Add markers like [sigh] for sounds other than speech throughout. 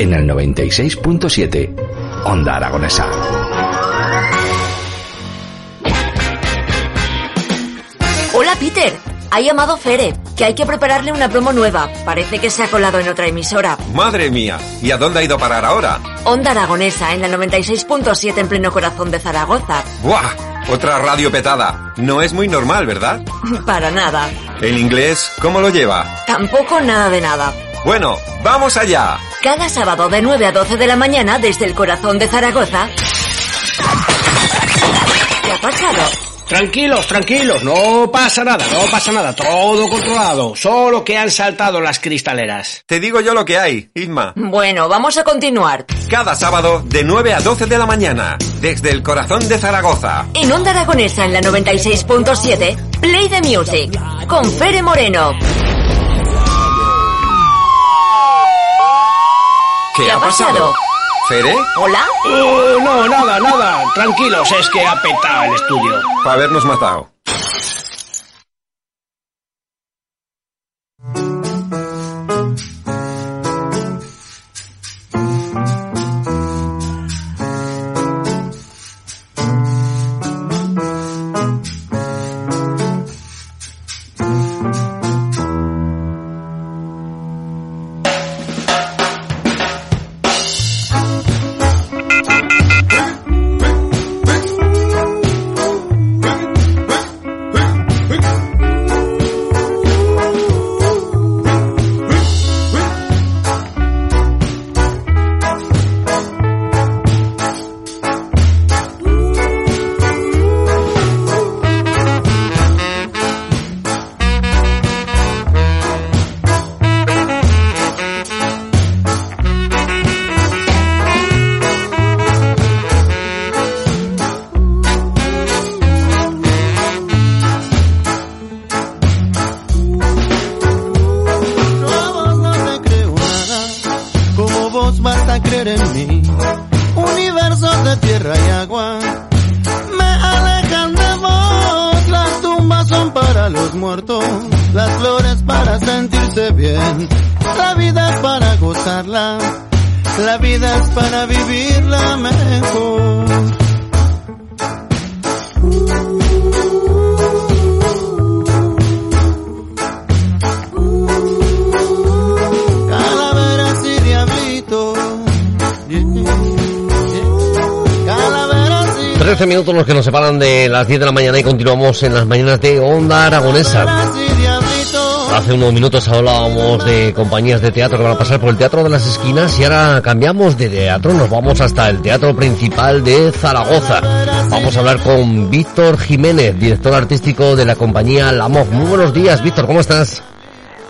En el 96.7, Onda Aragonesa. Hola Peter, ha llamado Fere, que hay que prepararle una promo nueva. Parece que se ha colado en otra emisora. Madre mía, ¿y a dónde ha ido a parar ahora? Onda Aragonesa, en la 96.7 en pleno corazón de Zaragoza. ¡Buah! Otra radio petada. No es muy normal, ¿verdad? [laughs] Para nada. ¿El inglés cómo lo lleva? Tampoco nada de nada. Bueno, vamos allá. Cada sábado de 9 a 12 de la mañana desde el corazón de Zaragoza. ¿Qué ha pasado? Tranquilos, tranquilos, no pasa nada, no pasa nada, todo controlado, solo que han saltado las cristaleras. Te digo yo lo que hay, Isma. Bueno, vamos a continuar. Cada sábado de 9 a 12 de la mañana, desde el corazón de Zaragoza. En Onda Aragonesa, en la 96.7, Play the Music, con Fere Moreno. ¿Qué, ha pasado? ¿Fere? ¿Hola? Uh, no, nada, nada, tranquilos, es que ha petado el estudio. Para habernos matado. En mí. Universo de tierra y agua, me alejan de vos. Las tumbas son para los muertos, las flores para sentirse bien. La vida es para gozarla, la vida es para vivirla mejor. 13 minutos los que nos separan de las 10 de la mañana y continuamos en las mañanas de Onda Aragonesa. Hace unos minutos hablábamos de compañías de teatro que van a pasar por el Teatro de las Esquinas y ahora cambiamos de teatro, nos vamos hasta el Teatro Principal de Zaragoza. Vamos a hablar con Víctor Jiménez, director artístico de la compañía Lamog. Muy buenos días, Víctor, ¿cómo estás?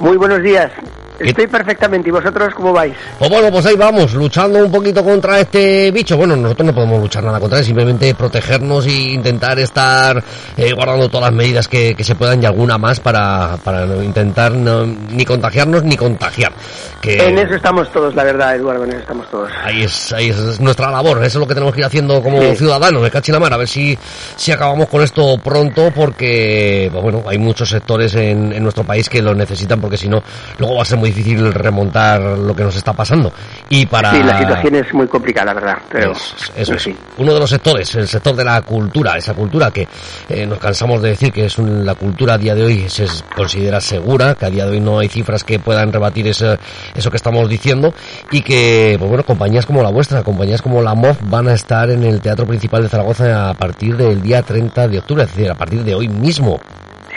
Muy buenos días. Estoy perfectamente. ¿Y vosotros cómo vais? Pues bueno, pues ahí vamos, luchando un poquito contra este bicho. Bueno, nosotros no podemos luchar nada contra él, simplemente protegernos e intentar estar eh, guardando todas las medidas que, que se puedan y alguna más para, para intentar no- ni contagiarnos ni contagiar. Que En eso estamos todos, la verdad, Eduardo, en eso estamos todos. ahí es, ahí es nuestra labor, eso es lo que tenemos que ir haciendo como Sí. ciudadanos, de Cachilamar, a ver si, si acabamos con esto pronto, porque, pues bueno, hay muchos sectores en, en nuestro país que lo necesitan, porque si no, luego va a ser muy difícil remontar lo que nos está pasando. Y para... Sí, la situación es muy complicada, la verdad. Pero, eso, es. Uno de los sectores, el sector de la cultura, esa cultura que eh, nos cansamos de decir que es la cultura a día de hoy se considera segura, que a día de hoy no hay cifras que puedan rebatir eso, eso que estamos diciendo y que, pues bueno, compañías como la vuestra, compañías como la MOF van a estar en el Teatro Principal de Zaragoza a partir del día 30 de octubre, es decir, a partir de hoy mismo.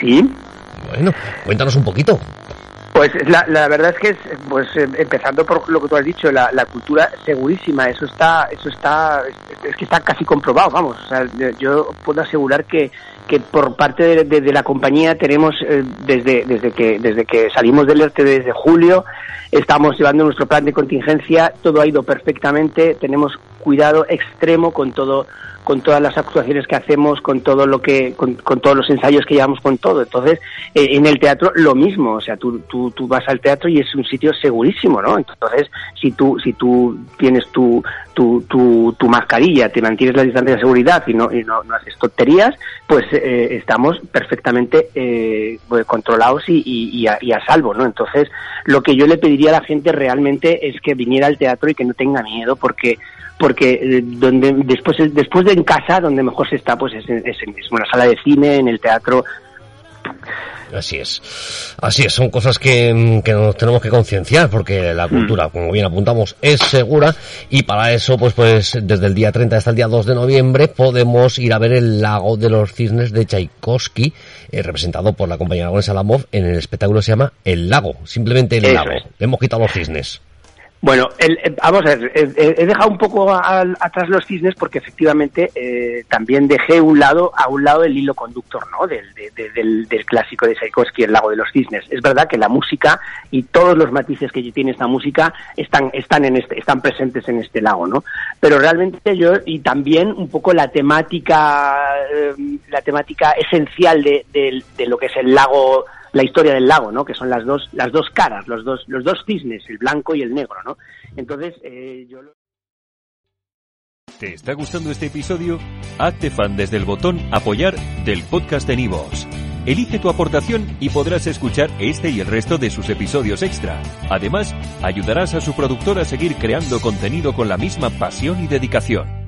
Sí. Bueno, cuéntanos un poquito. Pues la, la verdad es que, pues eh, empezando por lo que tú has dicho, la, cultura segurísima, eso está, eso está, es, que está casi comprobado, vamos. O sea, yo puedo asegurar que, que por parte de, la compañía tenemos eh, desde, desde que, desde que salimos del ERTE desde julio, estamos llevando nuestro plan de contingencia, todo ha ido perfectamente, tenemos cuidado extremo con todo con todas las actuaciones que hacemos, con todo lo que, con, todos los ensayos que llevamos, con todo. Entonces, eh, en el teatro lo mismo, o sea, tú, tú, tú vas al teatro y es un sitio segurísimo, ¿no? Entonces, si tú, si tú tienes tu, tu, tu, tu mascarilla, te mantienes la distancia de seguridad y no, y no, haces tonterías, pues eh, estamos perfectamente eh, pues, controlados y, y, a, y a salvo, ¿no? Entonces, lo que yo le pediría a la gente realmente es que viniera al teatro y que no tenga miedo, porque porque eh, donde después después de en casa donde mejor se está pues es, es en una sala de cine en el teatro Así es. Así es, son cosas que, que nos tenemos que concienciar porque la cultura, mm. como bien apuntamos, es segura y para eso, pues, pues desde el día 30 hasta el día 2 de noviembre podemos ir a ver el lago de los cisnes de Tchaikovsky, eh, representado por la compañía González Salamov en el espectáculo se llama El Lago, simplemente El Lago. Hemos quitado los cisnes. Bueno, el, vamos a ver, he, dejado un poco atrás los cisnes porque efectivamente eh, también dejé un lado a un lado el hilo conductor, ¿no? Del, del, clásico de Tchaikovsky, El lago de los cisnes. Es verdad que la música y todos los matices que tiene esta música están están en este, están presentes en este lago, ¿no? Pero realmente yo y también un poco la temática eh, la temática esencial de, de lo que es el lago la historia del lago, ¿no? Que son las dos, las dos caras, los dos, los dos cisnes, el blanco y el negro, ¿no? Entonces, eh, ¿Te está gustando este episodio? Hazte fan desde el botón apoyar del podcast de Nivos. Elige tu aportación y podrás escuchar este y el resto de sus episodios extra. Además, ayudarás a su productor a seguir creando contenido con la misma pasión y dedicación.